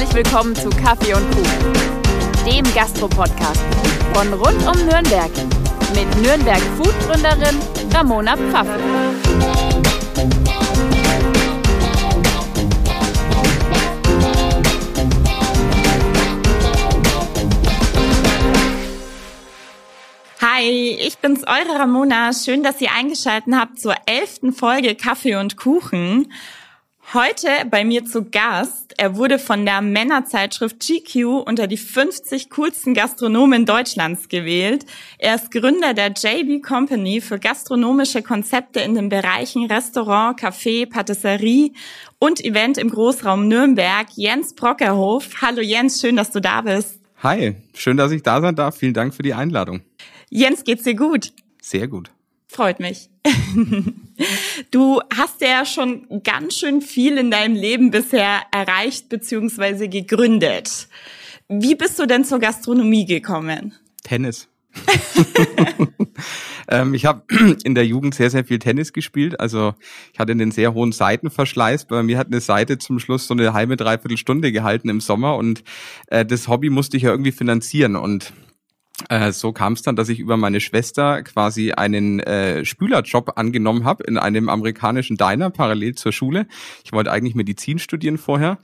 Herzlich willkommen zu Kaffee und Kuchen, dem Gastro-Podcast von rund um Nürnberg mit Nürnberg Food-Gründerin Ramona Pfaffel. Hi, ich bin's, eure Ramona. Schön, dass ihr eingeschaltet habt zur elften Folge Kaffee und Kuchen. Heute bei mir zu Gast. Er wurde von der Männerzeitschrift GQ unter die 50 coolsten Gastronomen Deutschlands gewählt. Er ist Gründer der JB Company für gastronomische Konzepte in den Bereichen Restaurant, Café, Patisserie und Event im Großraum Nürnberg. Jens Brockerhof. Hallo Jens, schön, dass du da bist. Hi, schön, dass ich da sein darf. Vielen Dank für die Einladung. Jens, geht's dir gut? Sehr gut. Freut mich. Du hast ja schon ganz schön viel in deinem Leben bisher erreicht bzw. gegründet. Wie bist du denn zur Gastronomie gekommen? Tennis. ähm, ich habe in der Jugend sehr, sehr viel Tennis gespielt. Also ich hatte einen sehr hohen Seitenverschleiß. Bei mir hat eine Seite zum Schluss so eine halbe, dreiviertel Stunde gehalten im Sommer und äh, das Hobby musste ich ja irgendwie finanzieren. Und äh, so kam es dann, dass ich über meine Schwester quasi einen äh, Spülerjob angenommen habe in einem amerikanischen Diner parallel zur Schule. Ich wollte eigentlich Medizin studieren vorher.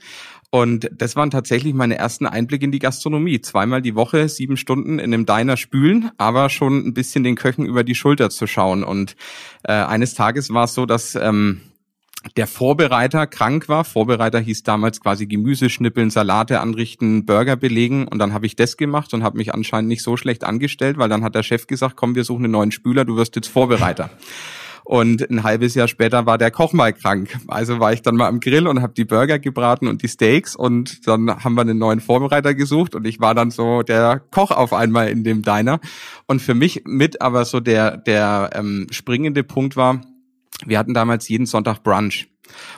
Und das waren tatsächlich meine ersten Einblicke in die Gastronomie. Zweimal die Woche, sieben Stunden in einem Diner spülen, aber schon ein bisschen den Köchen über die Schulter zu schauen. Und äh, eines Tages war es so, dass ähm, der Vorbereiter krank war. Vorbereiter hieß damals quasi Gemüse schnippeln, Salate anrichten, Burger belegen und dann habe ich das gemacht und habe mich anscheinend nicht so schlecht angestellt, weil dann hat der Chef gesagt, komm, wir suchen einen neuen Spüler, du wirst jetzt Vorbereiter. Und ein halbes Jahr später war der Koch mal krank. Also war ich dann mal am Grill und habe die Burger gebraten und die Steaks und dann haben wir einen neuen Vorbereiter gesucht und ich war dann so der Koch auf einmal in dem Diner. Und für mich mit aber so der, der ähm, springende Punkt war, wir hatten damals jeden Sonntag Brunch.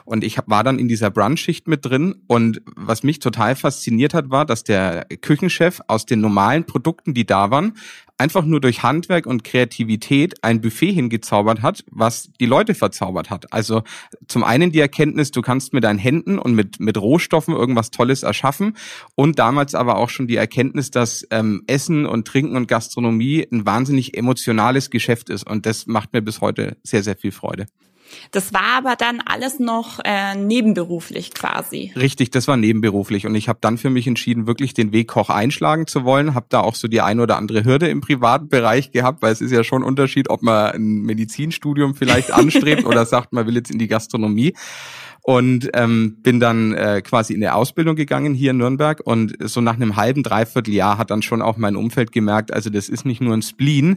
Und ich war dann in dieser Brunch-Schicht mit drin. Und was mich total fasziniert hat, war, dass der Küchenchef aus den normalen Produkten, die da waren, einfach nur durch Handwerk und Kreativität ein Buffet hingezaubert hat, was die Leute verzaubert hat. Also zum einen die Erkenntnis, du kannst mit deinen Händen und mit, mit Rohstoffen irgendwas Tolles erschaffen und damals aber auch schon die Erkenntnis, dass ähm, Essen und Trinken und Gastronomie ein wahnsinnig emotionales Geschäft ist und das macht mir bis heute sehr, sehr viel Freude. Das war aber dann alles noch äh, nebenberuflich quasi. Richtig, das war nebenberuflich und ich habe dann für mich entschieden, wirklich den Weg Koch einschlagen zu wollen. Habe da auch so die ein oder andere Hürde im privaten Bereich gehabt, weil es ist ja schon ein Unterschied, ob man ein Medizinstudium vielleicht anstrebt oder sagt, man will jetzt in die Gastronomie und ähm, bin dann äh, quasi in der Ausbildung gegangen hier in Nürnberg und so nach einem halben, dreiviertel Jahr hat dann schon auch mein Umfeld gemerkt, also das ist nicht nur ein Spleen,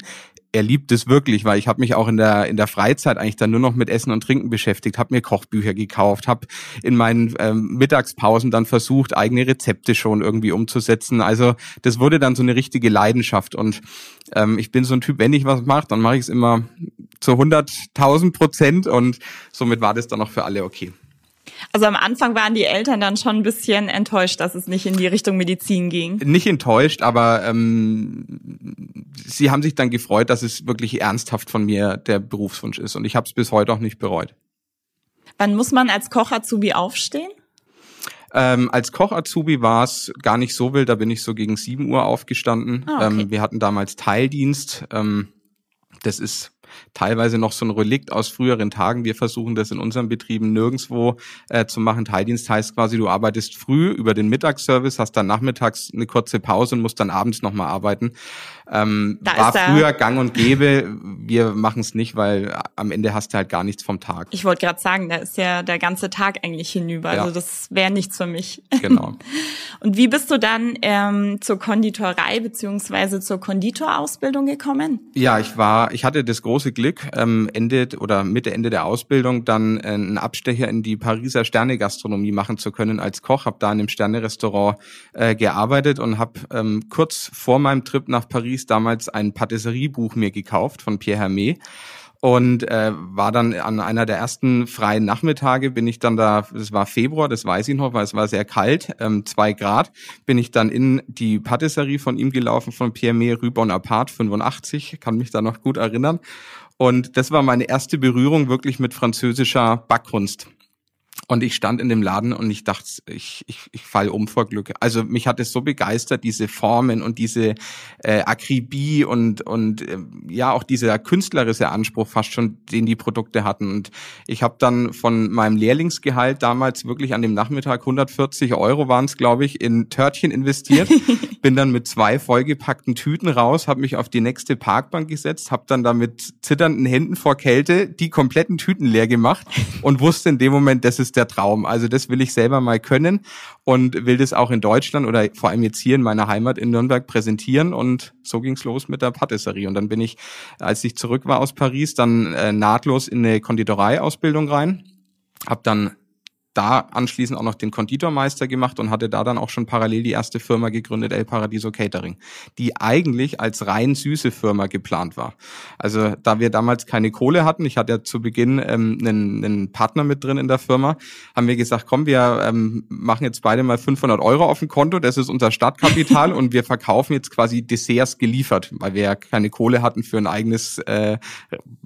er liebt es wirklich, weil ich habe mich auch in der in der Freizeit eigentlich dann nur noch mit Essen und Trinken beschäftigt, habe mir Kochbücher gekauft, habe in meinen ähm, Mittagspausen dann versucht, eigene Rezepte schon irgendwie umzusetzen. Also das wurde dann so eine richtige Leidenschaft und ähm, ich bin so ein Typ, wenn ich was mache, dann mache ich es immer zu 100.000 Prozent und somit war das dann auch für alle okay. Also am Anfang waren die Eltern dann schon ein bisschen enttäuscht, dass es nicht in die Richtung Medizin ging. Nicht enttäuscht, aber ähm, sie haben sich dann gefreut, dass es wirklich ernsthaft von mir der Berufswunsch ist. Und ich habe es bis heute auch nicht bereut. Wann muss man als Koch Azubi aufstehen? Ähm, als Koch Azubi war es gar nicht so wild, da bin ich so gegen 7 Uhr aufgestanden. Ah, okay. ähm, wir hatten damals Teildienst. Ähm, das ist teilweise noch so ein Relikt aus früheren Tagen. Wir versuchen das in unseren Betrieben nirgendwo äh, zu machen. Teildienst heißt quasi, du arbeitest früh über den Mittagsservice, hast dann nachmittags eine kurze Pause und musst dann abends nochmal arbeiten. Ähm, war früher gang und gäbe. Wir machen es nicht, weil am Ende hast du halt gar nichts vom Tag. Ich wollte gerade sagen, da ist ja der ganze Tag eigentlich hinüber. Ja. Also das wäre nichts für mich. Genau. und wie bist du dann ähm, zur Konditorei beziehungsweise zur Konditorausbildung gekommen? Ja, ich war, ich hatte das große Glück, ähm, Ende oder Mitte Ende der Ausbildung dann äh, einen Abstecher in die Pariser Sternegastronomie machen zu können als Koch. Habe da in einem Sternerestaurant äh, gearbeitet und habe ähm, kurz vor meinem Trip nach Paris Paris damals ein Patisseriebuch mir gekauft von Pierre Hermé und äh, war dann an einer der ersten freien Nachmittage bin ich dann da, das war Februar, das weiß ich noch, weil es war sehr kalt, ähm, zwei Grad, bin ich dann in die Patisserie von ihm gelaufen, von Pierre May Rue Bonaparte 85, kann mich da noch gut erinnern. Und das war meine erste Berührung wirklich mit französischer Backkunst. Und ich stand in dem Laden und ich dachte, ich, ich, ich fall um vor Glück. Also mich hat es so begeistert, diese Formen und diese äh, Akribie und, und äh, ja auch dieser künstlerische Anspruch fast schon, den die Produkte hatten. Und ich habe dann von meinem Lehrlingsgehalt damals wirklich an dem Nachmittag 140 Euro waren es, glaube ich, in Törtchen investiert. Bin dann mit zwei vollgepackten Tüten raus, habe mich auf die nächste Parkbank gesetzt, habe dann da mit zitternden Händen vor Kälte die kompletten Tüten leer gemacht und wusste in dem Moment, das ist ist der Traum. Also das will ich selber mal können und will das auch in Deutschland oder vor allem jetzt hier in meiner Heimat in Nürnberg präsentieren. Und so ging's los mit der Patisserie. Und dann bin ich, als ich zurück war aus Paris, dann äh, nahtlos in eine Konditoreiausbildung rein. Hab dann da anschließend auch noch den Konditormeister gemacht und hatte da dann auch schon parallel die erste Firma gegründet, El Paradiso Catering, die eigentlich als rein süße Firma geplant war. Also da wir damals keine Kohle hatten, ich hatte ja zu Beginn ähm, einen, einen Partner mit drin in der Firma, haben wir gesagt, komm, wir ähm, machen jetzt beide mal 500 Euro auf dem Konto, das ist unser Startkapital und wir verkaufen jetzt quasi Desserts geliefert, weil wir ja keine Kohle hatten für ein eigenes, äh,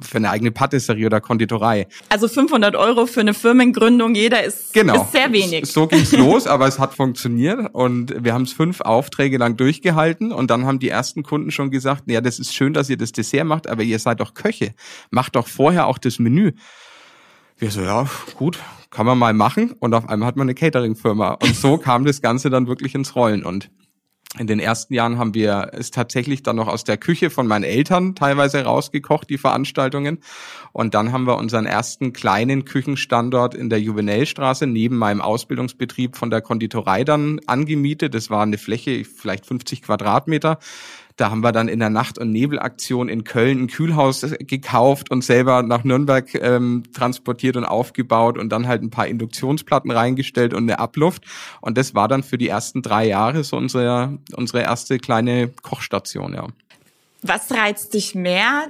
für eine eigene Patisserie oder Konditorei. Also 500 Euro für eine Firmengründung, jeder ist ist, genau. ist sehr wenig. So ging's los, aber es hat funktioniert und wir haben es fünf Aufträge lang durchgehalten und dann haben die ersten Kunden schon gesagt, ja, das ist schön, dass ihr das Dessert macht, aber ihr seid doch Köche. Macht doch vorher auch das Menü. Wir so, ja, gut, kann man mal machen. Und auf einmal hat man eine Catering-Firma. Und so kam das Ganze dann wirklich ins Rollen. Und in den ersten Jahren haben wir es tatsächlich dann noch aus der Küche von meinen Eltern teilweise rausgekocht, die Veranstaltungen. Und dann haben wir unseren ersten kleinen Küchenstandort in der Juvenellstraße neben meinem Ausbildungsbetrieb von der Konditorei dann angemietet. Das war eine Fläche, vielleicht 50 Quadratmeter. Da haben wir dann in der Nacht- und Nebelaktion in Köln ein Kühlhaus gekauft und selber nach Nürnberg ähm, transportiert und aufgebaut und dann halt ein paar Induktionsplatten reingestellt und eine Abluft. Und das war dann für die ersten drei Jahre so unsere, unsere erste kleine Kochstation, ja. Was reizt dich mehr,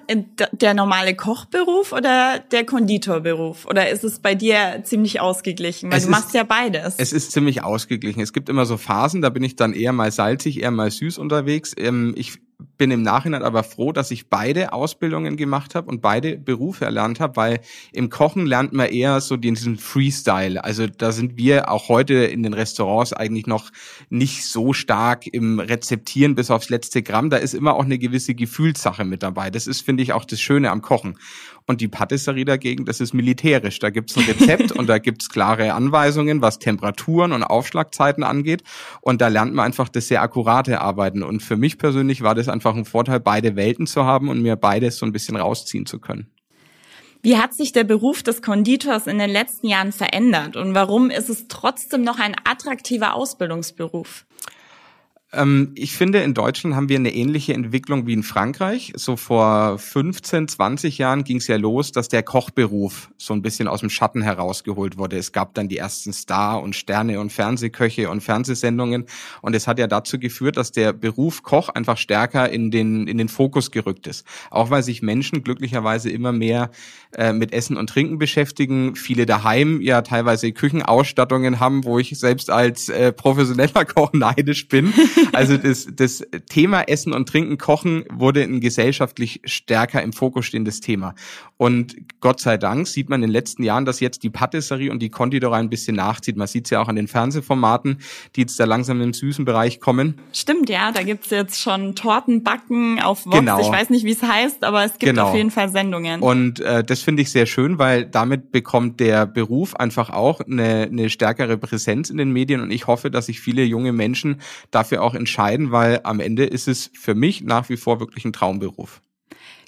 der normale Kochberuf oder der Konditorberuf? Oder ist es bei dir ziemlich ausgeglichen? Weil es du machst ja beides. Es ist ziemlich ausgeglichen. Es gibt immer so Phasen, da bin ich dann eher mal salzig, eher mal süß unterwegs. Ähm, ich bin im Nachhinein aber froh, dass ich beide Ausbildungen gemacht habe und beide Berufe erlernt habe, weil im Kochen lernt man eher so diesen Freestyle. Also da sind wir auch heute in den Restaurants eigentlich noch nicht so stark im Rezeptieren bis aufs letzte Gramm. Da ist immer auch eine gewisse Gefühlssache mit dabei. Das ist, finde ich, auch das Schöne am Kochen. Und die Patisserie dagegen, das ist militärisch. Da gibt's ein Rezept und da gibt's klare Anweisungen, was Temperaturen und Aufschlagzeiten angeht. Und da lernt man einfach das sehr akkurate Arbeiten. Und für mich persönlich war das einfach ein Vorteil, beide Welten zu haben und mir beides so ein bisschen rausziehen zu können. Wie hat sich der Beruf des Konditors in den letzten Jahren verändert und warum ist es trotzdem noch ein attraktiver Ausbildungsberuf? Ähm, ich finde, in Deutschland haben wir eine ähnliche Entwicklung wie in Frankreich. So vor 15, 20 Jahren ging es ja los, dass der Kochberuf so ein bisschen aus dem Schatten herausgeholt wurde. Es gab dann die ersten Star- und Sterne- und Fernsehköche und Fernsehsendungen. Und es hat ja dazu geführt, dass der Beruf Koch einfach stärker in den, in den Fokus gerückt ist. Auch weil sich Menschen glücklicherweise immer mehr äh, mit Essen und Trinken beschäftigen. Viele daheim ja teilweise Küchenausstattungen haben, wo ich selbst als äh, professioneller Koch neidisch bin. Also das, das Thema Essen und Trinken, Kochen wurde ein gesellschaftlich stärker im Fokus stehendes Thema. Und Gott sei Dank sieht man in den letzten Jahren, dass jetzt die Patisserie und die Konditorei ein bisschen nachzieht. Man sieht es ja auch an den Fernsehformaten, die jetzt da langsam im süßen Bereich kommen. Stimmt, ja, da gibt's jetzt schon Tortenbacken auf Vox. Genau. Ich weiß nicht, wie es heißt, aber es gibt genau. auf jeden Fall Sendungen. Und äh, das finde ich sehr schön, weil damit bekommt der Beruf einfach auch eine, eine stärkere Präsenz in den Medien. Und ich hoffe, dass sich viele junge Menschen dafür auch entscheiden, weil am Ende ist es für mich nach wie vor wirklich ein Traumberuf.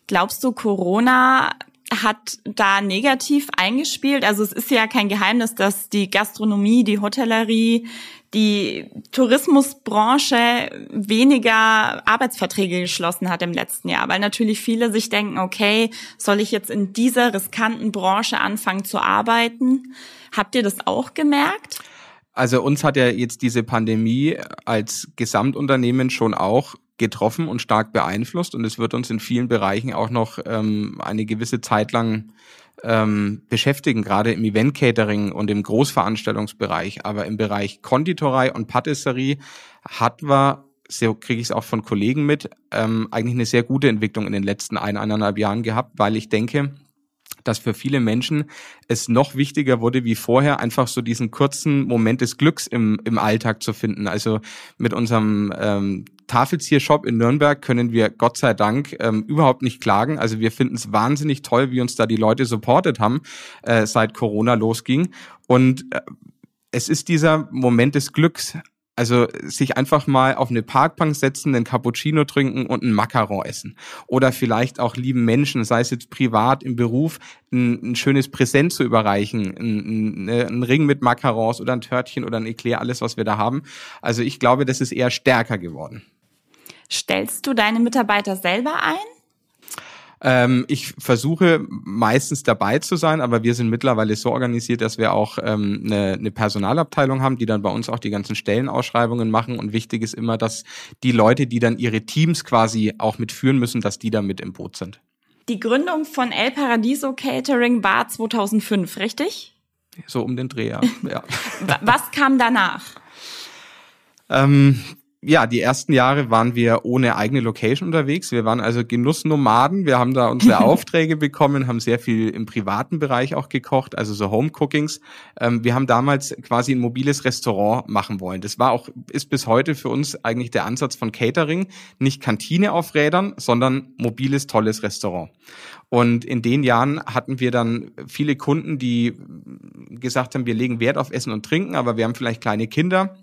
Glaubst du, Corona hat da negativ eingespielt? Also es ist ja kein Geheimnis, dass die Gastronomie, die Hotellerie, die Tourismusbranche weniger Arbeitsverträge geschlossen hat im letzten Jahr, weil natürlich viele sich denken, okay, soll ich jetzt in dieser riskanten Branche anfangen zu arbeiten? Habt ihr das auch gemerkt? Also uns hat ja jetzt diese Pandemie als Gesamtunternehmen schon auch getroffen und stark beeinflusst und es wird uns in vielen Bereichen auch noch ähm, eine gewisse Zeit lang ähm, beschäftigen, gerade im Event-Catering und im Großveranstaltungsbereich. Aber im Bereich Konditorei und Patisserie hat wir, so kriege ich es auch von Kollegen mit, ähm, eigentlich eine sehr gute Entwicklung in den letzten ein, eineinhalb Jahren gehabt, weil ich denke, dass für viele Menschen es noch wichtiger wurde wie vorher, einfach so diesen kurzen Moment des Glücks im, im Alltag zu finden. Also mit unserem ähm, Tafelziershop in Nürnberg können wir Gott sei Dank ähm, überhaupt nicht klagen. Also wir finden es wahnsinnig toll, wie uns da die Leute supportet haben, äh, seit Corona losging. Und äh, es ist dieser Moment des Glücks, also sich einfach mal auf eine Parkbank setzen, einen Cappuccino trinken und einen Macaron essen. Oder vielleicht auch lieben Menschen, sei es jetzt privat, im Beruf, ein, ein schönes Präsent zu überreichen. Ein, ein, ein, Ring mit Macarons oder ein Törtchen oder ein Eclair, alles, was wir da haben. Also ich glaube, das ist eher stärker geworden. Stellst du deine Mitarbeiter selber ein? Ähm, ich versuche meistens dabei zu sein, aber wir sind mittlerweile so organisiert, dass wir auch ähm, eine, eine Personalabteilung haben, die dann bei uns auch die ganzen Stellenausschreibungen machen. Und wichtig ist immer, dass die Leute, die dann ihre Teams quasi auch mitführen müssen, dass die dann mit im Boot sind. Die Gründung von El Paradiso Catering war 2005, richtig? So um den Dreh, ja. ja. Was kam danach? Ähm, ja, die ersten Jahre waren wir ohne eigene Location unterwegs. Wir waren also Genussnomaden. Wir haben da unsere Aufträge bekommen, haben sehr viel im privaten Bereich auch gekocht, also so Home Cookings. Ähm, wir haben damals quasi ein mobiles Restaurant machen wollen. Das war auch, ist bis heute für uns eigentlich der Ansatz von Catering. Nicht Kantine auf Rädern, sondern mobiles, tolles Restaurant. Und in den Jahren hatten wir dann viele Kunden, die gesagt haben, wir legen Wert auf Essen und Trinken, aber wir haben vielleicht kleine Kinder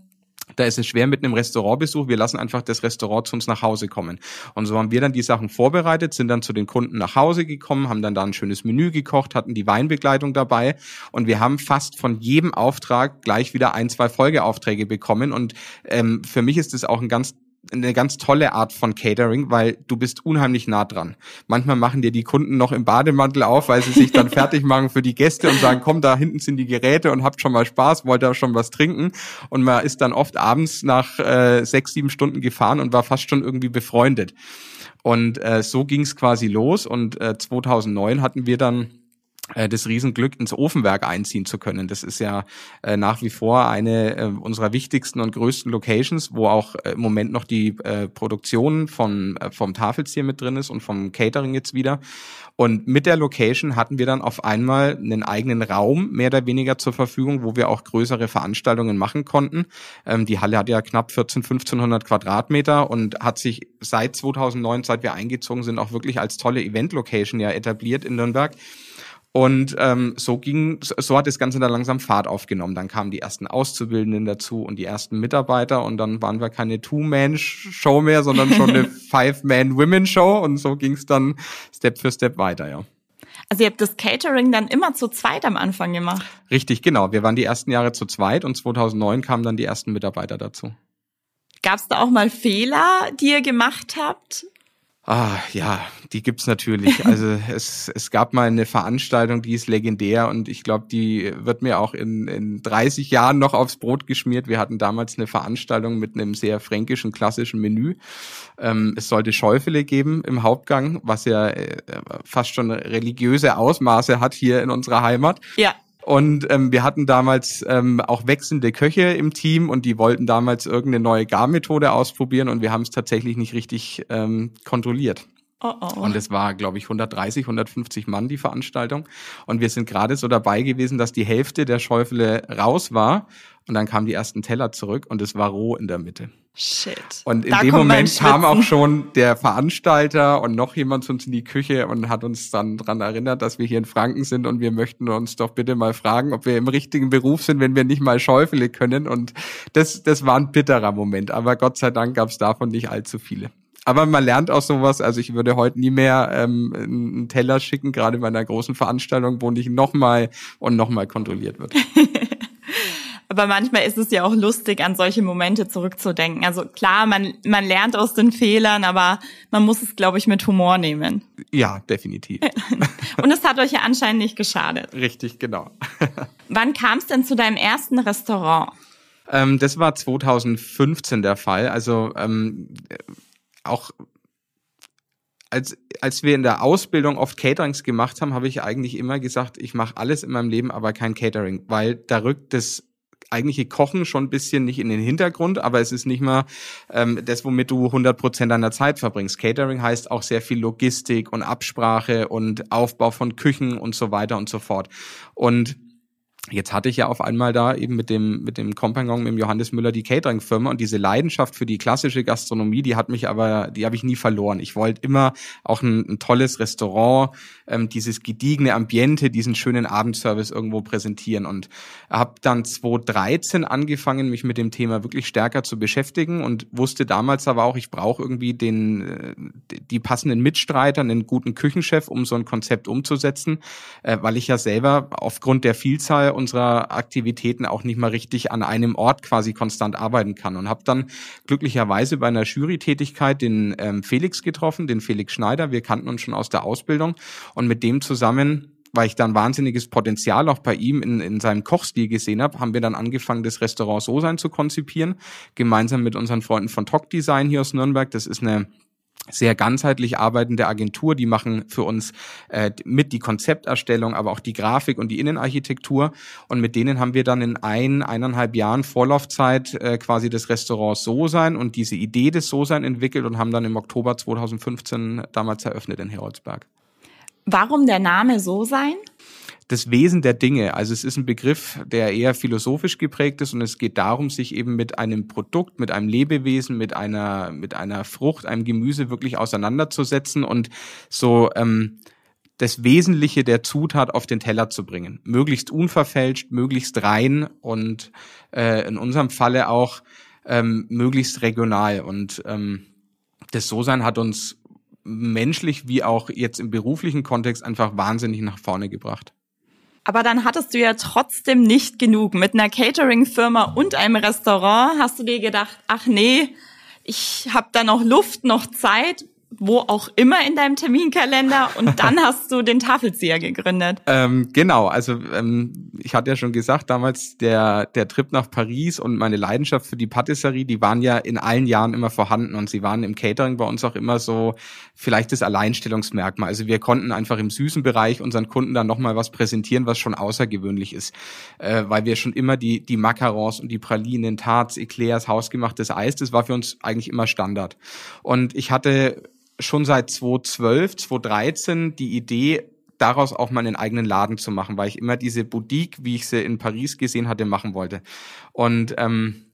da ist es schwer mit einem Restaurantbesuch. Wir lassen einfach das Restaurant zu uns nach Hause kommen. Und so haben wir dann die Sachen vorbereitet, sind dann zu den Kunden nach Hause gekommen, haben dann da ein schönes Menü gekocht, hatten die Weinbegleitung dabei und wir haben fast von jedem Auftrag gleich wieder ein, zwei Folgeaufträge bekommen. Und ähm, für mich ist das auch ein ganz eine ganz tolle Art von Catering, weil du bist unheimlich nah dran. Manchmal machen dir die Kunden noch im Bademantel auf, weil sie sich dann fertig machen für die Gäste und sagen, komm, da hinten sind die Geräte und habt schon mal Spaß, wollt ihr schon was trinken. Und man ist dann oft abends nach äh, sechs, sieben Stunden gefahren und war fast schon irgendwie befreundet. Und äh, so ging es quasi los und äh, 2009 hatten wir dann äh, das Riesenglück, ins Ofenwerk einziehen zu können. Das ist ja äh, nach wie vor eine äh, unserer wichtigsten und größten Locations, wo auch äh, im Moment noch die äh, Produktion von, äh, vom Tafelzier mit drin ist und vom Catering jetzt wieder. Und mit der Location hatten wir dann auf einmal einen eigenen Raum mehr oder weniger zur Verfügung, wo wir auch größere Veranstaltungen machen konnten. Ähm, die Halle hat ja knapp 14, 1500 Quadratmeter und hat sich seit 2009, seit wir eingezogen sind, auch wirklich als tolle Event-Location ja etabliert in Nürnberg. Und ähm, so ging, so hat das Ganze dann langsam Fahrt aufgenommen. Dann kamen die ersten Auszubildenden dazu und die ersten Mitarbeiter und dann waren wir keine Two-Man-Show mehr, sondern schon eine Five-Man-Women-Show und so ging es dann Step für Step weiter, ja. Also ihr habt das Catering dann immer zu zweit am Anfang gemacht? Richtig, genau. Wir waren die ersten Jahre zu zweit und 2009 kamen dann die ersten Mitarbeiter dazu. Gab es da auch mal Fehler, die ihr gemacht habt? Ah, ja, die gibt's natürlich. Also es, es gab mal eine Veranstaltung, die ist legendär und ich glaube, die wird mir auch in, in 30 Jahren noch aufs Brot geschmiert. Wir hatten damals eine Veranstaltung mit einem sehr fränkischen, klassischen Menü. Ähm, es sollte Schäufele geben im Hauptgang, was ja äh, fast schon religiöse Ausmaße hat hier in unserer Heimat. Ja. Und ähm, wir hatten damals ähm, auch wechselnde Köche im Team und die wollten damals irgendeine neue Garmethode ausprobieren und wir haben es tatsächlich nicht richtig ähm, kontrolliert. Oh oh. Und es war, glaube ich, 130, 150 Mann die Veranstaltung. Und wir sind gerade so dabei gewesen, dass die Hälfte der Schäufele raus war. Und dann kamen die ersten Teller zurück und es war roh in der Mitte. Shit. Und in da dem Moment kam auch schon der Veranstalter und noch jemand zu uns in die Küche und hat uns dann dran erinnert, dass wir hier in Franken sind und wir möchten uns doch bitte mal fragen, ob wir im richtigen Beruf sind, wenn wir nicht mal Schäufele können. Und das, das war ein bitterer Moment. Aber Gott sei Dank gab es davon nicht allzu viele. Aber man lernt auch sowas. Also ich würde heute nie mehr ähm, einen Teller schicken, gerade bei einer großen Veranstaltung, wo nicht nochmal und nochmal kontrolliert wird. Aber manchmal ist es ja auch lustig, an solche Momente zurückzudenken. Also klar, man, man lernt aus den Fehlern, aber man muss es, glaube ich, mit Humor nehmen. Ja, definitiv. Und es hat euch ja anscheinend nicht geschadet. Richtig, genau. Wann kam es denn zu deinem ersten Restaurant? Ähm, das war 2015 der Fall. Also ähm, auch als, als wir in der Ausbildung oft Caterings gemacht haben, habe ich eigentlich immer gesagt, ich mache alles in meinem Leben, aber kein Catering, weil da rückt das eigentliche Kochen schon ein bisschen nicht in den Hintergrund, aber es ist nicht mal ähm, das, womit du 100 Prozent deiner Zeit verbringst. Catering heißt auch sehr viel Logistik und Absprache und Aufbau von Küchen und so weiter und so fort. Und Jetzt hatte ich ja auf einmal da eben mit dem, mit dem Kompagnon, mit dem Johannes Müller die Catering-Firma und diese Leidenschaft für die klassische Gastronomie, die hat mich aber, die habe ich nie verloren. Ich wollte immer auch ein, ein tolles Restaurant, ähm, dieses gediegene Ambiente, diesen schönen Abendservice irgendwo präsentieren und habe dann 2013 angefangen, mich mit dem Thema wirklich stärker zu beschäftigen und wusste damals aber auch, ich brauche irgendwie den, äh, die passenden Mitstreiter, einen guten Küchenchef, um so ein Konzept umzusetzen, äh, weil ich ja selber aufgrund der Vielzahl unserer Aktivitäten auch nicht mal richtig an einem Ort quasi konstant arbeiten kann. Und habe dann glücklicherweise bei einer Jury-Tätigkeit den ähm, Felix getroffen, den Felix Schneider. Wir kannten uns schon aus der Ausbildung. Und mit dem zusammen weil ich dann wahnsinniges Potenzial auch bei ihm in, in seinem Kochstil gesehen habe, haben wir dann angefangen, das Restaurant So sein zu konzipieren, gemeinsam mit unseren Freunden von Talk Design hier aus Nürnberg. Das ist eine sehr ganzheitlich arbeitende Agentur, die machen für uns äh, mit die Konzepterstellung, aber auch die Grafik und die Innenarchitektur. Und mit denen haben wir dann in ein, eineinhalb Jahren Vorlaufzeit äh, quasi das Restaurant So sein und diese Idee des So sein entwickelt und haben dann im Oktober 2015 damals eröffnet in Heroldsberg. Warum der Name So sein? Das Wesen der Dinge. Also es ist ein Begriff, der eher philosophisch geprägt ist und es geht darum, sich eben mit einem Produkt, mit einem Lebewesen, mit einer, mit einer Frucht, einem Gemüse wirklich auseinanderzusetzen und so ähm, das Wesentliche der Zutat auf den Teller zu bringen. Möglichst unverfälscht, möglichst rein und äh, in unserem Falle auch ähm, möglichst regional. Und ähm, das So-Sein hat uns menschlich wie auch jetzt im beruflichen Kontext einfach wahnsinnig nach vorne gebracht. Aber dann hattest du ja trotzdem nicht genug. Mit einer Catering-Firma und einem Restaurant hast du dir gedacht, ach nee, ich habe da noch Luft, noch Zeit wo auch immer in deinem Terminkalender und dann hast du den Tafelzieher gegründet. Ähm, genau, also ähm, ich hatte ja schon gesagt, damals der, der Trip nach Paris und meine Leidenschaft für die Patisserie, die waren ja in allen Jahren immer vorhanden und sie waren im Catering bei uns auch immer so vielleicht das Alleinstellungsmerkmal. Also wir konnten einfach im süßen Bereich unseren Kunden dann nochmal was präsentieren, was schon außergewöhnlich ist, äh, weil wir schon immer die, die Macarons und die Pralinen, Tarts, Eclairs, hausgemachtes Eis, das war für uns eigentlich immer Standard. Und ich hatte schon seit 2012, 2013 die Idee, daraus auch mal einen eigenen Laden zu machen, weil ich immer diese Boutique, wie ich sie in Paris gesehen hatte, machen wollte. Und ähm,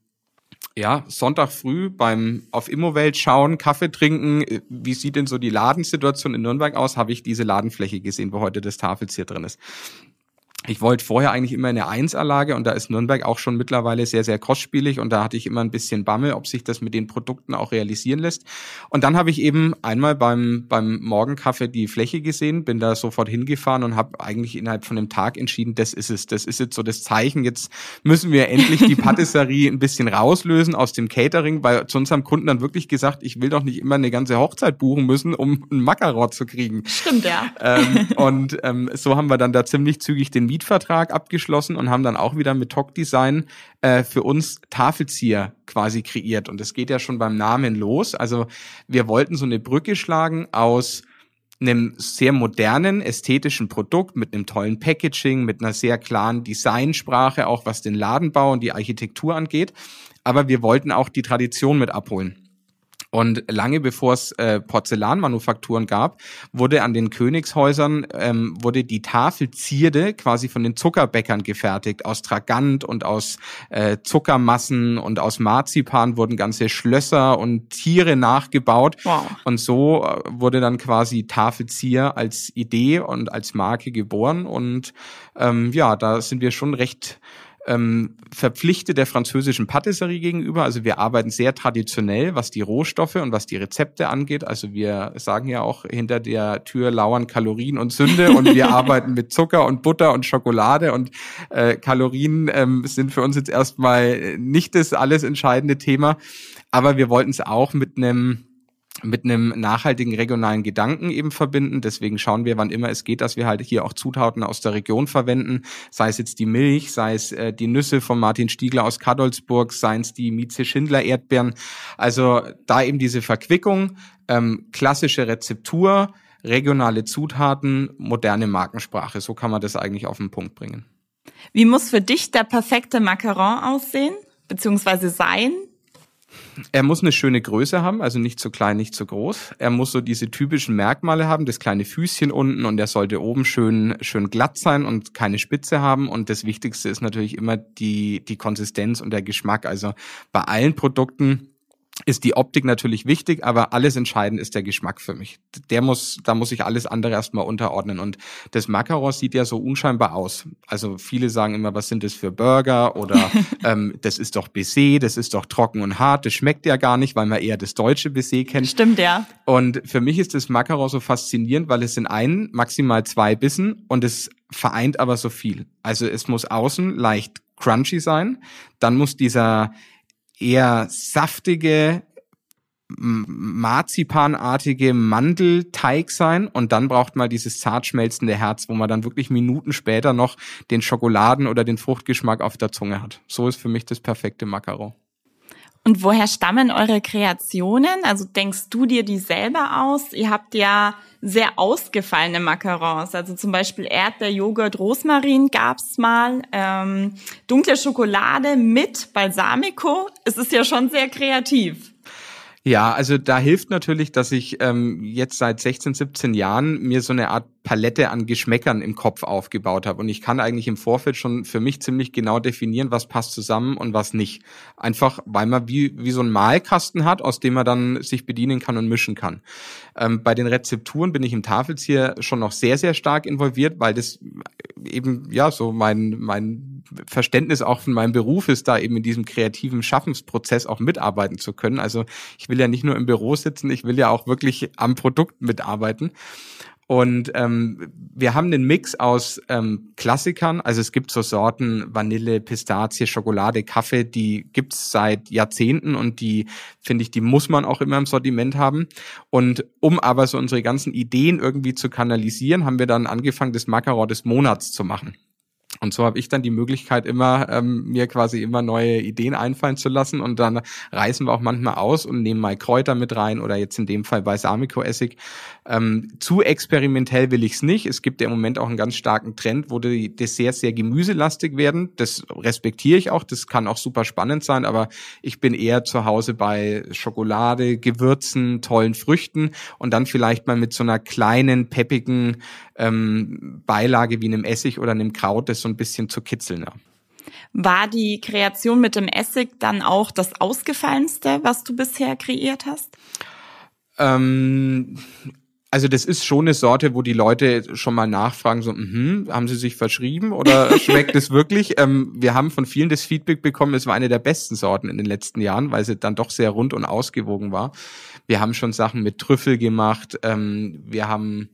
ja, Sonntag früh beim auf Immowelt schauen, Kaffee trinken, äh, wie sieht denn so die Ladensituation in Nürnberg aus, habe ich diese Ladenfläche gesehen, wo heute das Tafels hier drin ist ich wollte vorher eigentlich immer eine Einserlage und da ist Nürnberg auch schon mittlerweile sehr, sehr kostspielig und da hatte ich immer ein bisschen Bammel, ob sich das mit den Produkten auch realisieren lässt. Und dann habe ich eben einmal beim, beim Morgenkaffee die Fläche gesehen, bin da sofort hingefahren und habe eigentlich innerhalb von einem Tag entschieden, das ist es, das ist jetzt so das Zeichen, jetzt müssen wir endlich die Patisserie ein bisschen rauslösen aus dem Catering, weil zu unserem Kunden dann wirklich gesagt, ich will doch nicht immer eine ganze Hochzeit buchen müssen, um einen Makarot zu kriegen. Stimmt, ja. Ähm, und ähm, so haben wir dann da ziemlich zügig den Mietvertrag abgeschlossen und haben dann auch wieder mit Talk Design äh, für uns Tafelzieher quasi kreiert. Und das geht ja schon beim Namen los. Also wir wollten so eine Brücke schlagen aus einem sehr modernen ästhetischen Produkt mit einem tollen Packaging, mit einer sehr klaren Designsprache, auch was den Ladenbau und die Architektur angeht. Aber wir wollten auch die Tradition mit abholen. Und lange bevor es äh, Porzellanmanufakturen gab, wurde an den Königshäusern ähm, wurde die Tafelzierde quasi von den Zuckerbäckern gefertigt. Aus Tragant und aus äh, Zuckermassen und aus Marzipan wurden ganze Schlösser und Tiere nachgebaut. Wow. Und so äh, wurde dann quasi Tafelzier als Idee und als Marke geboren. Und ähm, ja, da sind wir schon recht ähm, verpflichtet der französischen Patisserie gegenüber. Also wir arbeiten sehr traditionell, was die Rohstoffe und was die Rezepte angeht. Also wir sagen ja auch, hinter der Tür lauern Kalorien und Sünde und wir arbeiten mit Zucker und Butter und Schokolade und äh, Kalorien ähm, sind für uns jetzt erstmal nicht das alles entscheidende Thema. Aber wir wollten es auch mit einem mit einem nachhaltigen regionalen Gedanken eben verbinden. Deswegen schauen wir, wann immer es geht, dass wir halt hier auch Zutaten aus der Region verwenden, sei es jetzt die Milch, sei es äh, die Nüsse von Martin Stiegler aus Kadolsburg, seien es die Mieze Schindler Erdbeeren. Also da eben diese Verquickung, ähm, klassische Rezeptur, regionale Zutaten, moderne Markensprache. So kann man das eigentlich auf den Punkt bringen. Wie muss für dich der perfekte Macaron aussehen, beziehungsweise sein? Er muss eine schöne Größe haben, also nicht zu klein, nicht zu groß. Er muss so diese typischen Merkmale haben, das kleine Füßchen unten und er sollte oben schön, schön glatt sein und keine Spitze haben. Und das Wichtigste ist natürlich immer die, die Konsistenz und der Geschmack. Also bei allen Produkten ist die Optik natürlich wichtig, aber alles entscheidend ist der Geschmack für mich. Der muss, da muss ich alles andere erstmal unterordnen. Und das Macaron sieht ja so unscheinbar aus. Also viele sagen immer, was sind das für Burger oder ähm, das ist doch Baiser, das ist doch trocken und hart, das schmeckt ja gar nicht, weil man eher das deutsche Baiser kennt. Stimmt, ja. Und für mich ist das Macaron so faszinierend, weil es sind ein, maximal zwei Bissen und es vereint aber so viel. Also es muss außen leicht crunchy sein, dann muss dieser eher saftige, marzipanartige Mandelteig sein und dann braucht man dieses zart schmelzende Herz, wo man dann wirklich Minuten später noch den Schokoladen- oder den Fruchtgeschmack auf der Zunge hat. So ist für mich das perfekte Macaron. Und woher stammen eure Kreationen? Also denkst du dir die selber aus? Ihr habt ja sehr ausgefallene Macarons. Also zum Beispiel Erdbeerjoghurt, Rosmarin gab's mal, ähm, dunkle Schokolade mit Balsamico. Es ist ja schon sehr kreativ. Ja, also da hilft natürlich, dass ich ähm, jetzt seit 16, 17 Jahren mir so eine Art Palette an Geschmäckern im Kopf aufgebaut habe. Und ich kann eigentlich im Vorfeld schon für mich ziemlich genau definieren, was passt zusammen und was nicht. Einfach, weil man wie, wie so ein Malkasten hat, aus dem man dann sich bedienen kann und mischen kann. Ähm, bei den Rezepturen bin ich im Tafelzieher schon noch sehr, sehr stark involviert, weil das eben, ja, so mein, mein Verständnis auch von meinem Beruf ist, da eben in diesem kreativen Schaffensprozess auch mitarbeiten zu können. Also ich will ja nicht nur im Büro sitzen, ich will ja auch wirklich am Produkt mitarbeiten. Und ähm, wir haben einen Mix aus ähm, Klassikern, also es gibt so Sorten Vanille, Pistazie, Schokolade, Kaffee, die gibt's seit Jahrzehnten und die finde ich, die muss man auch immer im Sortiment haben. Und um aber so unsere ganzen Ideen irgendwie zu kanalisieren, haben wir dann angefangen, das Macaron des Monats zu machen. Und so habe ich dann die Möglichkeit, immer ähm, mir quasi immer neue Ideen einfallen zu lassen. Und dann reißen wir auch manchmal aus und nehmen mal Kräuter mit rein oder jetzt in dem Fall Balsamico-Essig. Ähm, zu experimentell will ich es nicht. Es gibt ja im Moment auch einen ganz starken Trend, wo die Desserts sehr gemüselastig werden. Das respektiere ich auch. Das kann auch super spannend sein. Aber ich bin eher zu Hause bei Schokolade, Gewürzen, tollen Früchten und dann vielleicht mal mit so einer kleinen, peppigen ähm, Beilage wie einem Essig oder einem Kraut, das so ein bisschen zu kitzeln. Ja. War die Kreation mit dem Essig dann auch das Ausgefallenste, was du bisher kreiert hast? Ähm, also das ist schon eine Sorte, wo die Leute schon mal nachfragen, so, mh, haben sie sich verschrieben oder schmeckt es wirklich? Ähm, wir haben von vielen das Feedback bekommen, es war eine der besten Sorten in den letzten Jahren, weil sie dann doch sehr rund und ausgewogen war. Wir haben schon Sachen mit Trüffel gemacht, ähm, wir haben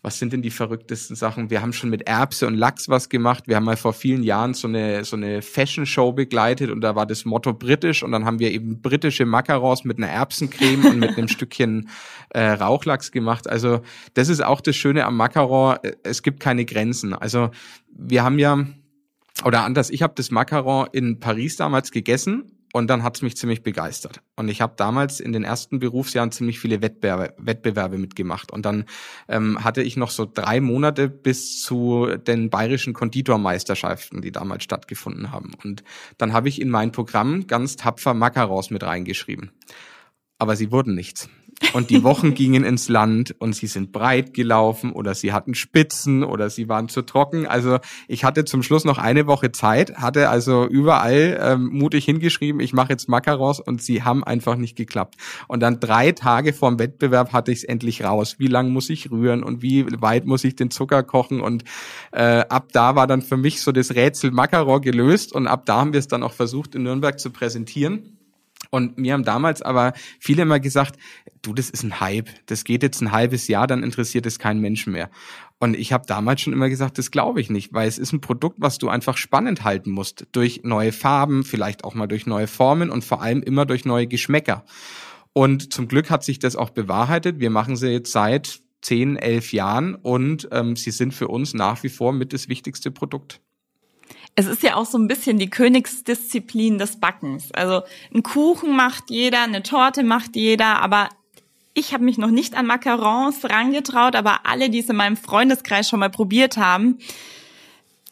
was sind denn die verrücktesten Sachen? Wir haben schon mit Erbse und Lachs was gemacht. Wir haben mal vor vielen Jahren so eine, so eine Fashion Show begleitet und da war das Motto britisch und dann haben wir eben britische Macarons mit einer Erbsencreme und mit einem Stückchen äh, Rauchlachs gemacht. Also das ist auch das Schöne am Macaron. Es gibt keine Grenzen. Also wir haben ja, oder anders, ich habe das Macaron in Paris damals gegessen und dann hat's mich ziemlich begeistert. Und ich habe damals in den ersten Berufsjahren ziemlich viele Wettbewerbe, Wettbewerbe mitgemacht. Und dann ähm, hatte ich noch so drei Monate bis zu den bayerischen Konditormeisterschaften, die damals stattgefunden haben. Und dann habe ich in mein Programm ganz tapfer Macarons mit reingeschrieben. Aber sie wurden nichts und die Wochen gingen ins Land und sie sind breit gelaufen oder sie hatten Spitzen oder sie waren zu trocken. Also ich hatte zum Schluss noch eine Woche Zeit, hatte also überall ähm, mutig hingeschrieben, ich mache jetzt Macarons und sie haben einfach nicht geklappt. Und dann drei Tage vorm Wettbewerb hatte ich es endlich raus. Wie lang muss ich rühren und wie weit muss ich den Zucker kochen? Und äh, ab da war dann für mich so das Rätsel Macaron gelöst und ab da haben wir es dann auch versucht in Nürnberg zu präsentieren. Und mir haben damals aber viele immer gesagt, du, das ist ein Hype, das geht jetzt ein halbes Jahr, dann interessiert es keinen Menschen mehr. Und ich habe damals schon immer gesagt, das glaube ich nicht, weil es ist ein Produkt, was du einfach spannend halten musst. Durch neue Farben, vielleicht auch mal durch neue Formen und vor allem immer durch neue Geschmäcker. Und zum Glück hat sich das auch bewahrheitet. Wir machen sie jetzt seit zehn, elf Jahren und ähm, sie sind für uns nach wie vor mit das wichtigste Produkt. Es ist ja auch so ein bisschen die Königsdisziplin des Backens. Also ein Kuchen macht jeder, eine Torte macht jeder, aber ich habe mich noch nicht an Macarons rangetraut, aber alle, die es in meinem Freundeskreis schon mal probiert haben,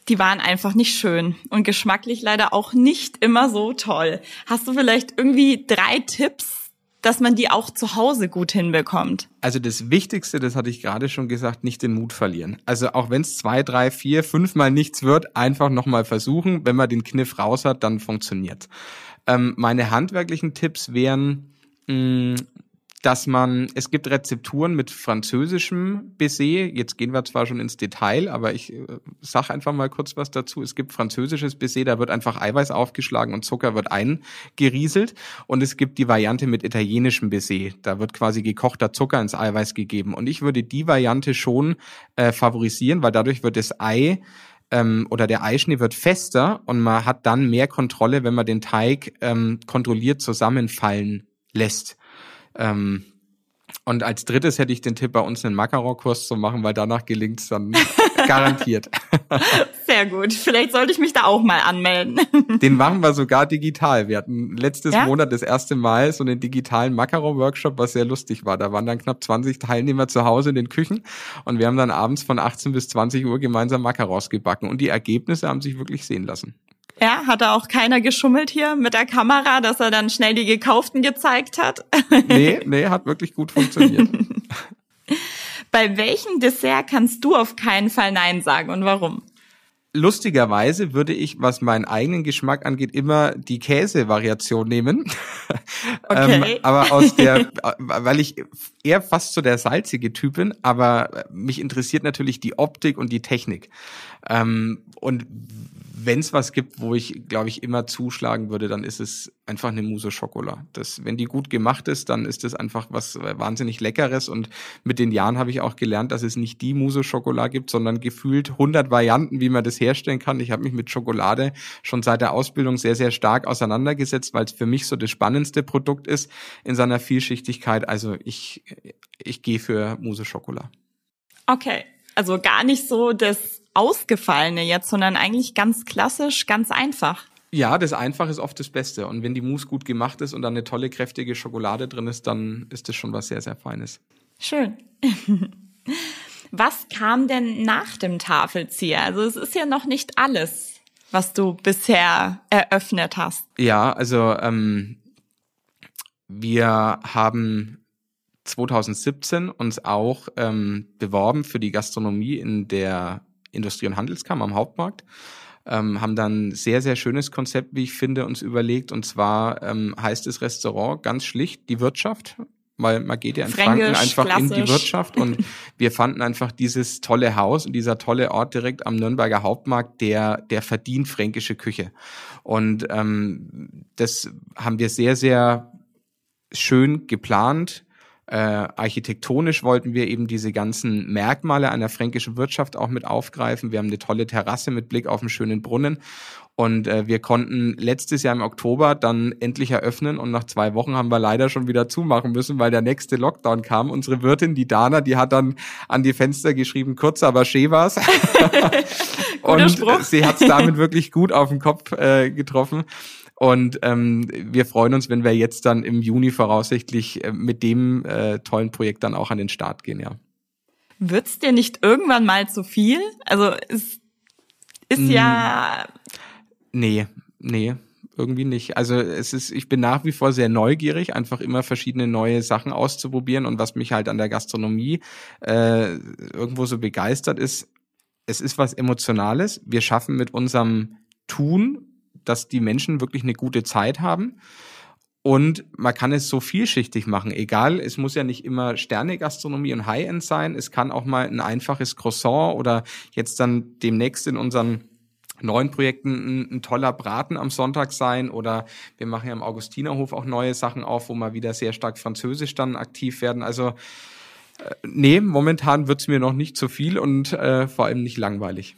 die waren einfach nicht schön und geschmacklich leider auch nicht immer so toll. Hast du vielleicht irgendwie drei Tipps, dass man die auch zu Hause gut hinbekommt? Also das Wichtigste, das hatte ich gerade schon gesagt, nicht den Mut verlieren. Also auch wenn es zwei, drei, vier, fünf Mal nichts wird, einfach nochmal versuchen. Wenn man den Kniff raus hat, dann funktioniert. Ähm, meine handwerklichen Tipps wären, mh, dass man, es gibt Rezepturen mit französischem Baiser. Jetzt gehen wir zwar schon ins Detail, aber ich äh, sag einfach mal kurz was dazu. Es gibt französisches Baiser, da wird einfach Eiweiß aufgeschlagen und Zucker wird eingerieselt. Und es gibt die Variante mit italienischem Baiser. Da wird quasi gekochter Zucker ins Eiweiß gegeben. Und ich würde die Variante schon äh, favorisieren, weil dadurch wird das Ei ähm, oder der Eischnee wird fester und man hat dann mehr Kontrolle, wenn man den Teig ähm, kontrolliert zusammenfallen lässt. Ähm, und als drittes hätte ich den Tipp, bei uns einen Makaron-Kurs zu machen, weil danach gelingt es dann garantiert. Sehr gut. Vielleicht sollte ich mich da auch mal anmelden. Den machen wir sogar digital. Wir hatten letztes ja? Monat das erste Mal so einen digitalen Makaron-Workshop, was sehr lustig war. Da waren dann knapp 20 Teilnehmer zu Hause in den Küchen und wir haben dann abends von 18 bis 20 Uhr gemeinsam Macarons gebacken und die Ergebnisse haben sich wirklich sehen lassen. Ja, hat da auch keiner geschummelt hier mit der Kamera, dass er dann schnell die gekauften gezeigt hat? Nee, nee, hat wirklich gut funktioniert. Bei welchem Dessert kannst du auf keinen Fall Nein sagen und warum? lustigerweise würde ich, was meinen eigenen Geschmack angeht, immer die Käsevariation nehmen. Okay. ähm, aber aus der, weil ich eher fast so der salzige Typ bin, aber mich interessiert natürlich die Optik und die Technik. Ähm, und wenn es was gibt, wo ich, glaube ich, immer zuschlagen würde, dann ist es einfach eine Mousse Schokolade. Das, wenn die gut gemacht ist, dann ist das einfach was wahnsinnig Leckeres. Und mit den Jahren habe ich auch gelernt, dass es nicht die Mousse Schokolade gibt, sondern gefühlt 100 Varianten, wie man das herstellen kann. Ich habe mich mit Schokolade schon seit der Ausbildung sehr, sehr stark auseinandergesetzt, weil es für mich so das spannendste Produkt ist in seiner Vielschichtigkeit. Also ich, ich gehe für Mousse Schokolade. Okay, also gar nicht so das Ausgefallene jetzt, sondern eigentlich ganz klassisch, ganz einfach. Ja, das Einfache ist oft das Beste. Und wenn die Mousse gut gemacht ist und dann eine tolle, kräftige Schokolade drin ist, dann ist das schon was sehr, sehr Feines. Schön. Was kam denn nach dem Tafelzieher? Also es ist ja noch nicht alles, was du bisher eröffnet hast. Ja, also ähm, wir haben 2017 uns auch ähm, beworben für die Gastronomie in der Industrie- und Handelskammer am Hauptmarkt. Ähm, haben dann sehr, sehr schönes Konzept, wie ich finde, uns überlegt. Und zwar ähm, heißt das Restaurant ganz schlicht die Wirtschaft, weil man geht ja in Fränkisch, Franken einfach klassisch. in die Wirtschaft und wir fanden einfach dieses tolle Haus und dieser tolle Ort direkt am Nürnberger Hauptmarkt, der, der verdient fränkische Küche. Und ähm, das haben wir sehr, sehr schön geplant, äh, architektonisch wollten wir eben diese ganzen Merkmale einer fränkischen Wirtschaft auch mit aufgreifen. Wir haben eine tolle Terrasse mit Blick auf einen schönen Brunnen. Und äh, wir konnten letztes Jahr im Oktober dann endlich eröffnen und nach zwei Wochen haben wir leider schon wieder zumachen müssen, weil der nächste Lockdown kam. Unsere Wirtin, die Dana, die hat dann an die Fenster geschrieben, kurz aber schee war's. und sie hat's damit wirklich gut auf den Kopf äh, getroffen. Und ähm, wir freuen uns, wenn wir jetzt dann im Juni voraussichtlich äh, mit dem äh, tollen Projekt dann auch an den Start gehen, ja. Wird's dir nicht irgendwann mal zu viel? Also es ist mm, ja. Nee, nee, irgendwie nicht. Also es ist, ich bin nach wie vor sehr neugierig, einfach immer verschiedene neue Sachen auszuprobieren. Und was mich halt an der Gastronomie äh, irgendwo so begeistert ist, es ist was Emotionales. Wir schaffen mit unserem Tun dass die Menschen wirklich eine gute Zeit haben. Und man kann es so vielschichtig machen. Egal, es muss ja nicht immer Sterne-Gastronomie und High-End sein. Es kann auch mal ein einfaches Croissant oder jetzt dann demnächst in unseren neuen Projekten ein, ein, toller Braten am Sonntag sein oder wir machen ja im Augustinerhof auch neue Sachen auf, wo wir wieder sehr stark französisch dann aktiv werden. Also äh, nee, momentan wird's mir noch nicht zu viel und äh, vor allem nicht langweilig.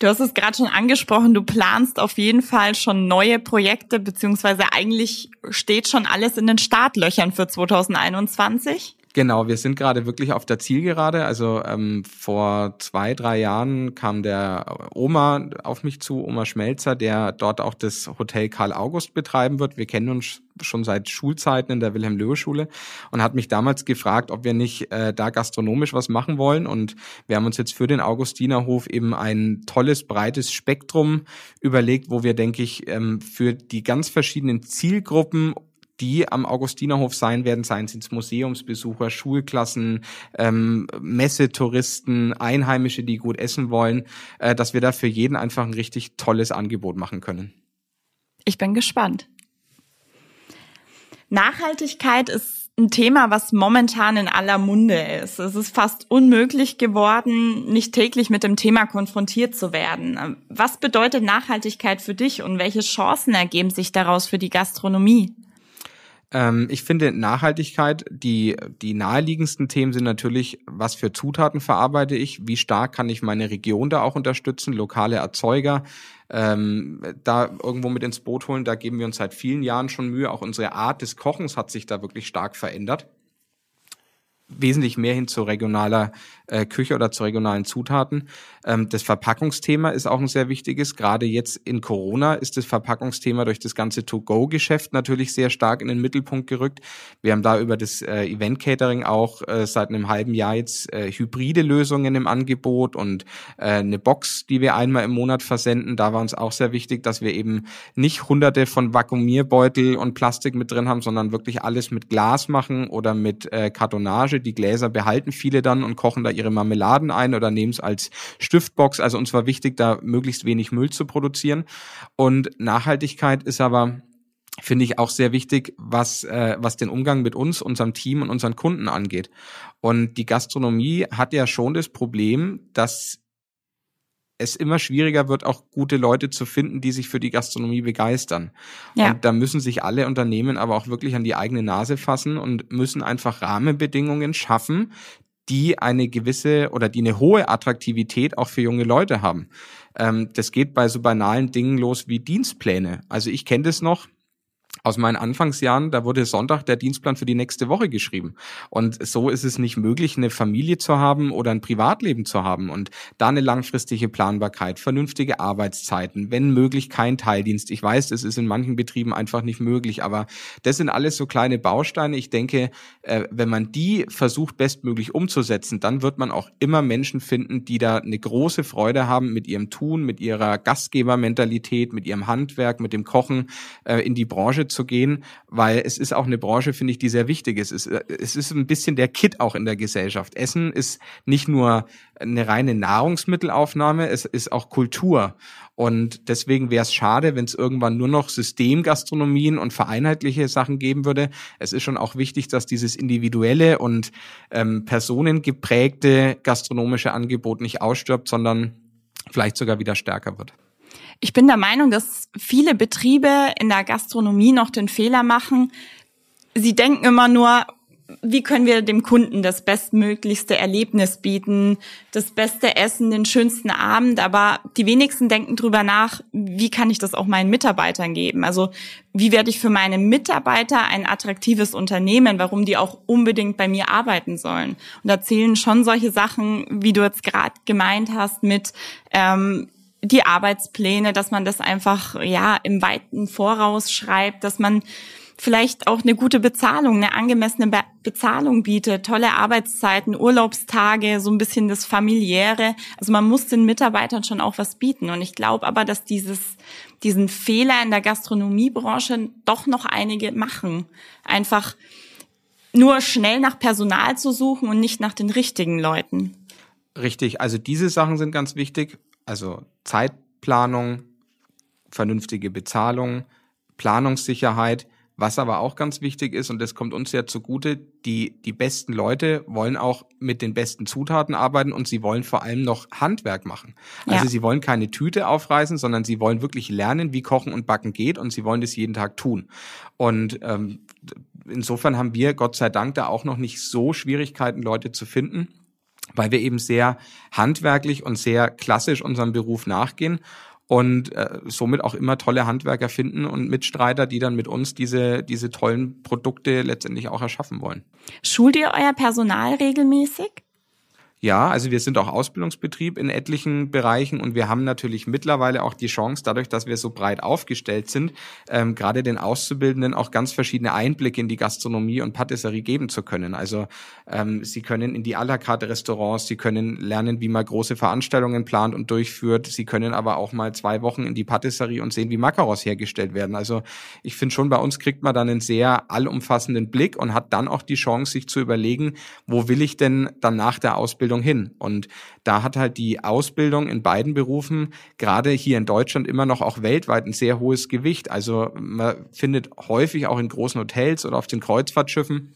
Du hast es gerade schon angesprochen, du planst auf jeden Fall schon neue Projekte, beziehungsweise eigentlich steht schon alles in den Startlöchern für 2021. Genau, wir sind gerade wirklich auf der Zielgerade. Also ähm, vor zwei, drei Jahren kam der Oma auf mich zu, Oma Schmelzer, der dort auch das Hotel Karl August betreiben wird. Wir kennen uns schon seit Schulzeiten in der Wilhelm-Löwe-Schule und hat mich damals gefragt, ob wir nicht äh, da gastronomisch was machen wollen. Und wir haben uns jetzt für den Augustinerhof eben ein tolles, breites Spektrum überlegt, wo wir, denke ich, ähm, für die ganz verschiedenen Zielgruppen die am Augustinerhof sein werden, seien es Museumsbesucher, Schulklassen, ähm, Messetouristen, Einheimische, die gut essen wollen, äh, dass wir da für jeden einfach ein richtig tolles Angebot machen können. Ich bin gespannt. Nachhaltigkeit ist ein Thema, was momentan in aller Munde ist. Es ist fast unmöglich geworden, nicht täglich mit dem Thema konfrontiert zu werden. Was bedeutet Nachhaltigkeit für dich und welche Chancen ergeben sich daraus für die Gastronomie? Ähm, ich finde Nachhaltigkeit, die, die naheliegendsten Themen sind natürlich, was für Zutaten verarbeite ich, wie stark kann ich meine Region da auch unterstützen, lokale Erzeuger, ähm, da irgendwo mit ins Boot holen. Da geben wir uns seit vielen Jahren schon Mühe. Auch unsere Art des Kochens hat sich da wirklich stark verändert wesentlich mehr hin zu regionaler äh, Küche oder zu regionalen Zutaten. Ähm, das Verpackungsthema ist auch ein sehr wichtiges. Gerade jetzt in Corona ist das Verpackungsthema durch das ganze To-Go-Geschäft natürlich sehr stark in den Mittelpunkt gerückt. Wir haben da über das äh, Event-Catering auch äh, seit einem halben Jahr jetzt äh, hybride Lösungen im Angebot und äh, eine Box, die wir einmal im Monat versenden. Da war uns auch sehr wichtig, dass wir eben nicht hunderte von Vakuumierbeutel und Plastik mit drin haben, sondern wirklich alles mit Glas machen oder mit äh, Kartonage die Gläser behalten viele dann und kochen da ihre Marmeladen ein oder nehmen es als Stiftbox. Also uns war wichtig, da möglichst wenig Müll zu produzieren. Und Nachhaltigkeit ist aber finde ich auch sehr wichtig, was, äh, was den Umgang mit uns, unserem Team und unseren Kunden angeht. Und die Gastronomie hat ja schon das Problem, dass es immer schwieriger wird, auch gute Leute zu finden, die sich für die Gastronomie begeistern. Ja. Und da müssen sich alle Unternehmen aber auch wirklich an die eigene Nase fassen und müssen einfach Rahmenbedingungen schaffen, die eine gewisse oder die eine hohe Attraktivität auch für junge Leute haben. Ähm, das geht bei so banalen Dingen los wie Dienstpläne. Also ich kenne das noch aus meinen Anfangsjahren, da wurde Sonntag der Dienstplan für die nächste Woche geschrieben. Und so ist es nicht möglich, eine Familie zu haben oder ein Privatleben zu haben und da eine langfristige Planbarkeit, vernünftige Arbeitszeiten, wenn möglich kein Teildienst. Ich weiß, das ist in manchen Betrieben einfach nicht möglich, aber das sind alles so kleine Bausteine. Ich denke, äh, wenn man die versucht bestmöglich umzusetzen, dann wird man auch immer Menschen finden, die da eine große Freude haben mit ihrem Tun, mit ihrer Gastgebermentalität, mit ihrem Handwerk, mit dem Kochen äh, in die Branche zu gehen, weil es ist auch eine Branche, finde ich, die sehr wichtig ist. Es, es ist ein bisschen der Kit auch in der Gesellschaft. Essen ist nicht nur eine reine Nahrungsmittelaufnahme, es ist auch Kultur. Und deswegen wäre es schade, wenn es irgendwann nur noch Systemgastronomien und vereinheitliche Sachen geben würde. Es ist schon auch wichtig, dass dieses individuelle und ähm, personengeprägte gastronomische Angebot nicht ausstirbt, sondern vielleicht sogar wieder stärker wird. Ich bin der Meinung, dass viele Betriebe in der Gastronomie noch den Fehler machen. Sie denken immer nur, wie können wir dem Kunden das bestmöglichste Erlebnis bieten, das beste Essen, den schönsten Abend, aber die wenigsten denken drüber nach, wie kann ich das auch meinen Mitarbeitern geben? Also, wie werde ich für meine Mitarbeiter ein attraktives Unternehmen, warum die auch unbedingt bei mir arbeiten sollen? Und da zählen schon solche Sachen, wie du jetzt gerade gemeint hast, mit ähm, die Arbeitspläne, dass man das einfach ja im weiten Voraus schreibt, dass man vielleicht auch eine gute Bezahlung, eine angemessene Be Bezahlung bietet, tolle Arbeitszeiten, Urlaubstage, so ein bisschen das familiäre. Also man muss den Mitarbeitern schon auch was bieten. Und ich glaube aber, dass dieses, diesen Fehler in der Gastronomiebranche doch noch einige machen. Einfach nur schnell nach Personal zu suchen und nicht nach den richtigen Leuten. Richtig, also diese Sachen sind ganz wichtig. Also Zeitplanung, vernünftige Bezahlung, Planungssicherheit. Was aber auch ganz wichtig ist, und das kommt uns ja zugute, die, die besten Leute wollen auch mit den besten Zutaten arbeiten und sie wollen vor allem noch Handwerk machen. Also ja. sie wollen keine Tüte aufreißen, sondern sie wollen wirklich lernen, wie Kochen und Backen geht und sie wollen das jeden Tag tun. Und ähm, insofern haben wir Gott sei Dank da auch noch nicht so Schwierigkeiten, Leute zu finden weil wir eben sehr handwerklich und sehr klassisch unserem Beruf nachgehen. und äh, somit auch immer tolle Handwerker finden und Mitstreiter, die dann mit uns diese, diese tollen Produkte letztendlich auch erschaffen wollen. Schult ihr euer Personal regelmäßig? Ja, also wir sind auch Ausbildungsbetrieb in etlichen Bereichen und wir haben natürlich mittlerweile auch die Chance, dadurch, dass wir so breit aufgestellt sind, ähm, gerade den Auszubildenden auch ganz verschiedene Einblicke in die Gastronomie und Patisserie geben zu können. Also ähm, sie können in die à la carte Restaurants, sie können lernen, wie man große Veranstaltungen plant und durchführt. Sie können aber auch mal zwei Wochen in die Patisserie und sehen, wie Macarons hergestellt werden. Also ich finde schon, bei uns kriegt man dann einen sehr allumfassenden Blick und hat dann auch die Chance, sich zu überlegen, wo will ich denn dann nach der Ausbildung Ausbildung hin. Und da hat halt die Ausbildung in beiden Berufen gerade hier in Deutschland immer noch auch weltweit ein sehr hohes Gewicht. Also man findet häufig auch in großen Hotels oder auf den Kreuzfahrtschiffen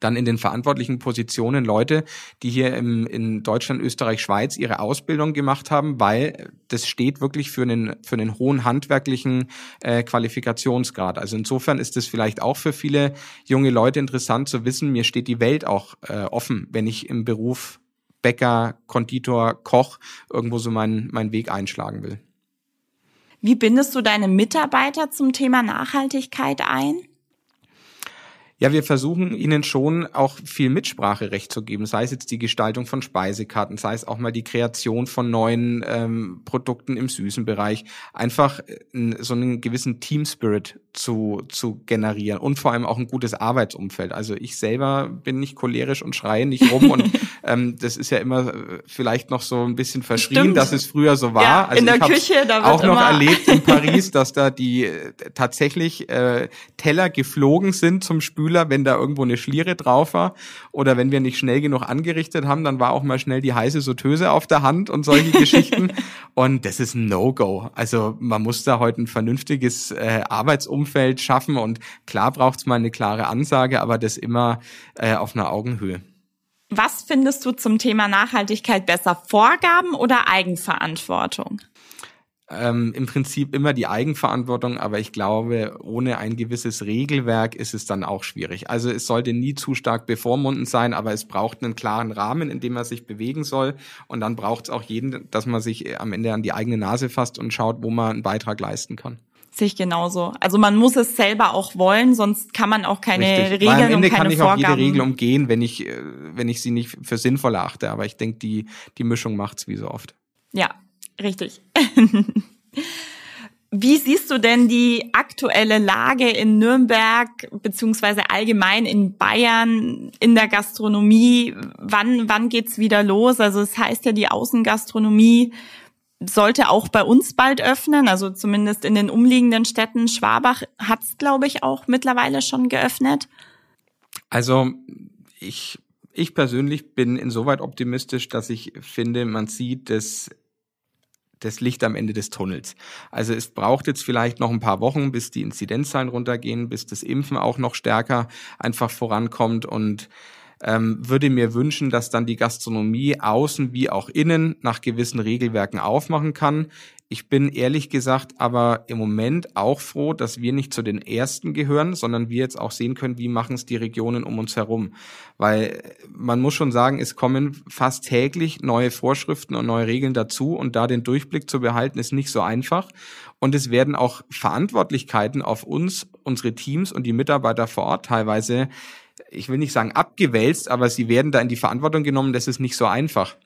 dann in den verantwortlichen Positionen Leute, die hier im, in Deutschland, Österreich, Schweiz ihre Ausbildung gemacht haben, weil das steht wirklich für einen, für einen hohen handwerklichen äh, Qualifikationsgrad. Also insofern ist es vielleicht auch für viele junge Leute interessant zu wissen, mir steht die Welt auch äh, offen, wenn ich im Beruf Bäcker, Konditor, Koch irgendwo so meinen, meinen Weg einschlagen will. Wie bindest du deine Mitarbeiter zum Thema Nachhaltigkeit ein? Ja, wir versuchen ihnen schon auch viel Mitspracherecht zu geben, sei es jetzt die Gestaltung von Speisekarten, sei es auch mal die Kreation von neuen ähm, Produkten im süßen Bereich, einfach äh, so einen gewissen Team Spirit zu, zu generieren und vor allem auch ein gutes Arbeitsumfeld. Also ich selber bin nicht cholerisch und schreie nicht rum und ähm, das ist ja immer äh, vielleicht noch so ein bisschen verschrien, Stimmt. dass es früher so war. Ja, also in der Küche, da wird auch noch erlebt in Paris, dass da die äh, tatsächlich äh, Teller geflogen sind zum Spülen Spüler, wenn da irgendwo eine Schliere drauf war oder wenn wir nicht schnell genug angerichtet haben, dann war auch mal schnell die heiße Sauteuse auf der Hand und solche Geschichten. Und das ist ein No-Go. Also man muss da heute ein vernünftiges äh, Arbeitsumfeld schaffen und klar braucht es mal eine klare Ansage, aber das immer äh, auf einer Augenhöhe. Was findest du zum Thema Nachhaltigkeit besser? Vorgaben oder Eigenverantwortung? Ähm, im Prinzip immer die Eigenverantwortung, aber ich glaube, ohne ein gewisses Regelwerk ist es dann auch schwierig. Also es sollte nie zu stark bevormundend sein, aber es braucht einen klaren Rahmen, in dem man sich bewegen soll. Und dann braucht es auch jeden, dass man sich am Ende an die eigene Nase fasst und schaut, wo man einen Beitrag leisten kann. Sehe ich genauso. Also man muss es selber auch wollen, sonst kann man auch keine Richtig. Regeln Weil am Ende und keine kann ich Vorgaben. auch jede Regel umgehen, wenn ich, äh, wenn ich sie nicht für sinnvoll erachte. Aber ich denke, die, die Mischung macht's wie so oft. Ja, Richtig. Wie siehst du denn die aktuelle Lage in Nürnberg beziehungsweise allgemein in Bayern in der Gastronomie? Wann, wann geht's wieder los? Also es heißt ja, die Außengastronomie sollte auch bei uns bald öffnen, also zumindest in den umliegenden Städten. Schwabach hat's, glaube ich, auch mittlerweile schon geöffnet. Also ich, ich persönlich bin insoweit optimistisch, dass ich finde, man sieht, dass das Licht am Ende des Tunnels. Also es braucht jetzt vielleicht noch ein paar Wochen, bis die Inzidenzzahlen runtergehen, bis das Impfen auch noch stärker einfach vorankommt und ähm, würde mir wünschen, dass dann die Gastronomie außen wie auch innen nach gewissen Regelwerken aufmachen kann. Ich bin ehrlich gesagt aber im Moment auch froh, dass wir nicht zu den Ersten gehören, sondern wir jetzt auch sehen können, wie machen es die Regionen um uns herum. Weil man muss schon sagen, es kommen fast täglich neue Vorschriften und neue Regeln dazu und da den Durchblick zu behalten, ist nicht so einfach. Und es werden auch Verantwortlichkeiten auf uns, unsere Teams und die Mitarbeiter vor Ort teilweise ich will nicht sagen abgewälzt, aber sie werden da in die Verantwortung genommen, das ist nicht so einfach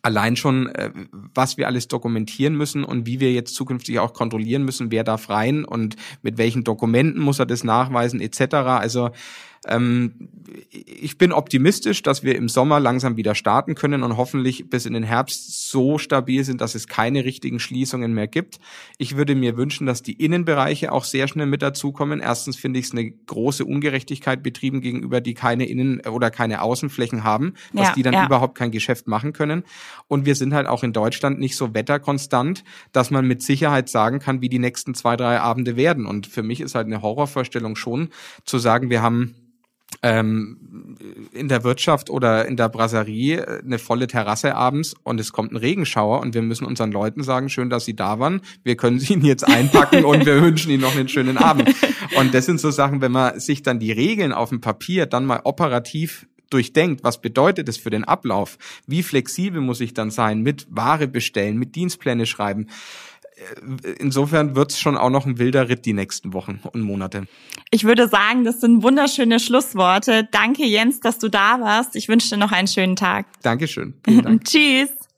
allein schon, äh, was wir alles dokumentieren müssen und wie wir jetzt zukünftig auch kontrollieren müssen, wer darf rein und mit welchen Dokumenten muss er das nachweisen etc. Also ähm, ich bin optimistisch, dass wir im Sommer langsam wieder starten können und hoffentlich bis in den Herbst so stabil sind, dass es keine richtigen Schließungen mehr gibt. Ich würde mir wünschen, dass die Innenbereiche auch sehr schnell mit dazukommen. Erstens finde ich es eine große Ungerechtigkeit betrieben gegenüber, die keine Innen- oder keine Außenflächen haben, dass ja, die dann ja. überhaupt kein Geschäft machen können. Und wir sind halt auch in Deutschland nicht so wetterkonstant, dass man mit Sicherheit sagen kann, wie die nächsten zwei, drei Abende werden. Und für mich ist halt eine Horrorvorstellung schon zu sagen, wir haben ähm, in der Wirtschaft oder in der Brasserie eine volle Terrasse abends und es kommt ein Regenschauer und wir müssen unseren Leuten sagen, schön, dass sie da waren. Wir können sie ihnen jetzt einpacken und wir wünschen ihnen noch einen schönen Abend. Und das sind so Sachen, wenn man sich dann die Regeln auf dem Papier dann mal operativ durchdenkt, was bedeutet es für den Ablauf? Wie flexibel muss ich dann sein mit Ware bestellen, mit Dienstpläne schreiben? Insofern wird's schon auch noch ein wilder Ritt die nächsten Wochen und Monate. Ich würde sagen, das sind wunderschöne Schlussworte. Danke, Jens, dass du da warst. Ich wünsche dir noch einen schönen Tag. Dankeschön. Vielen Dank. Tschüss.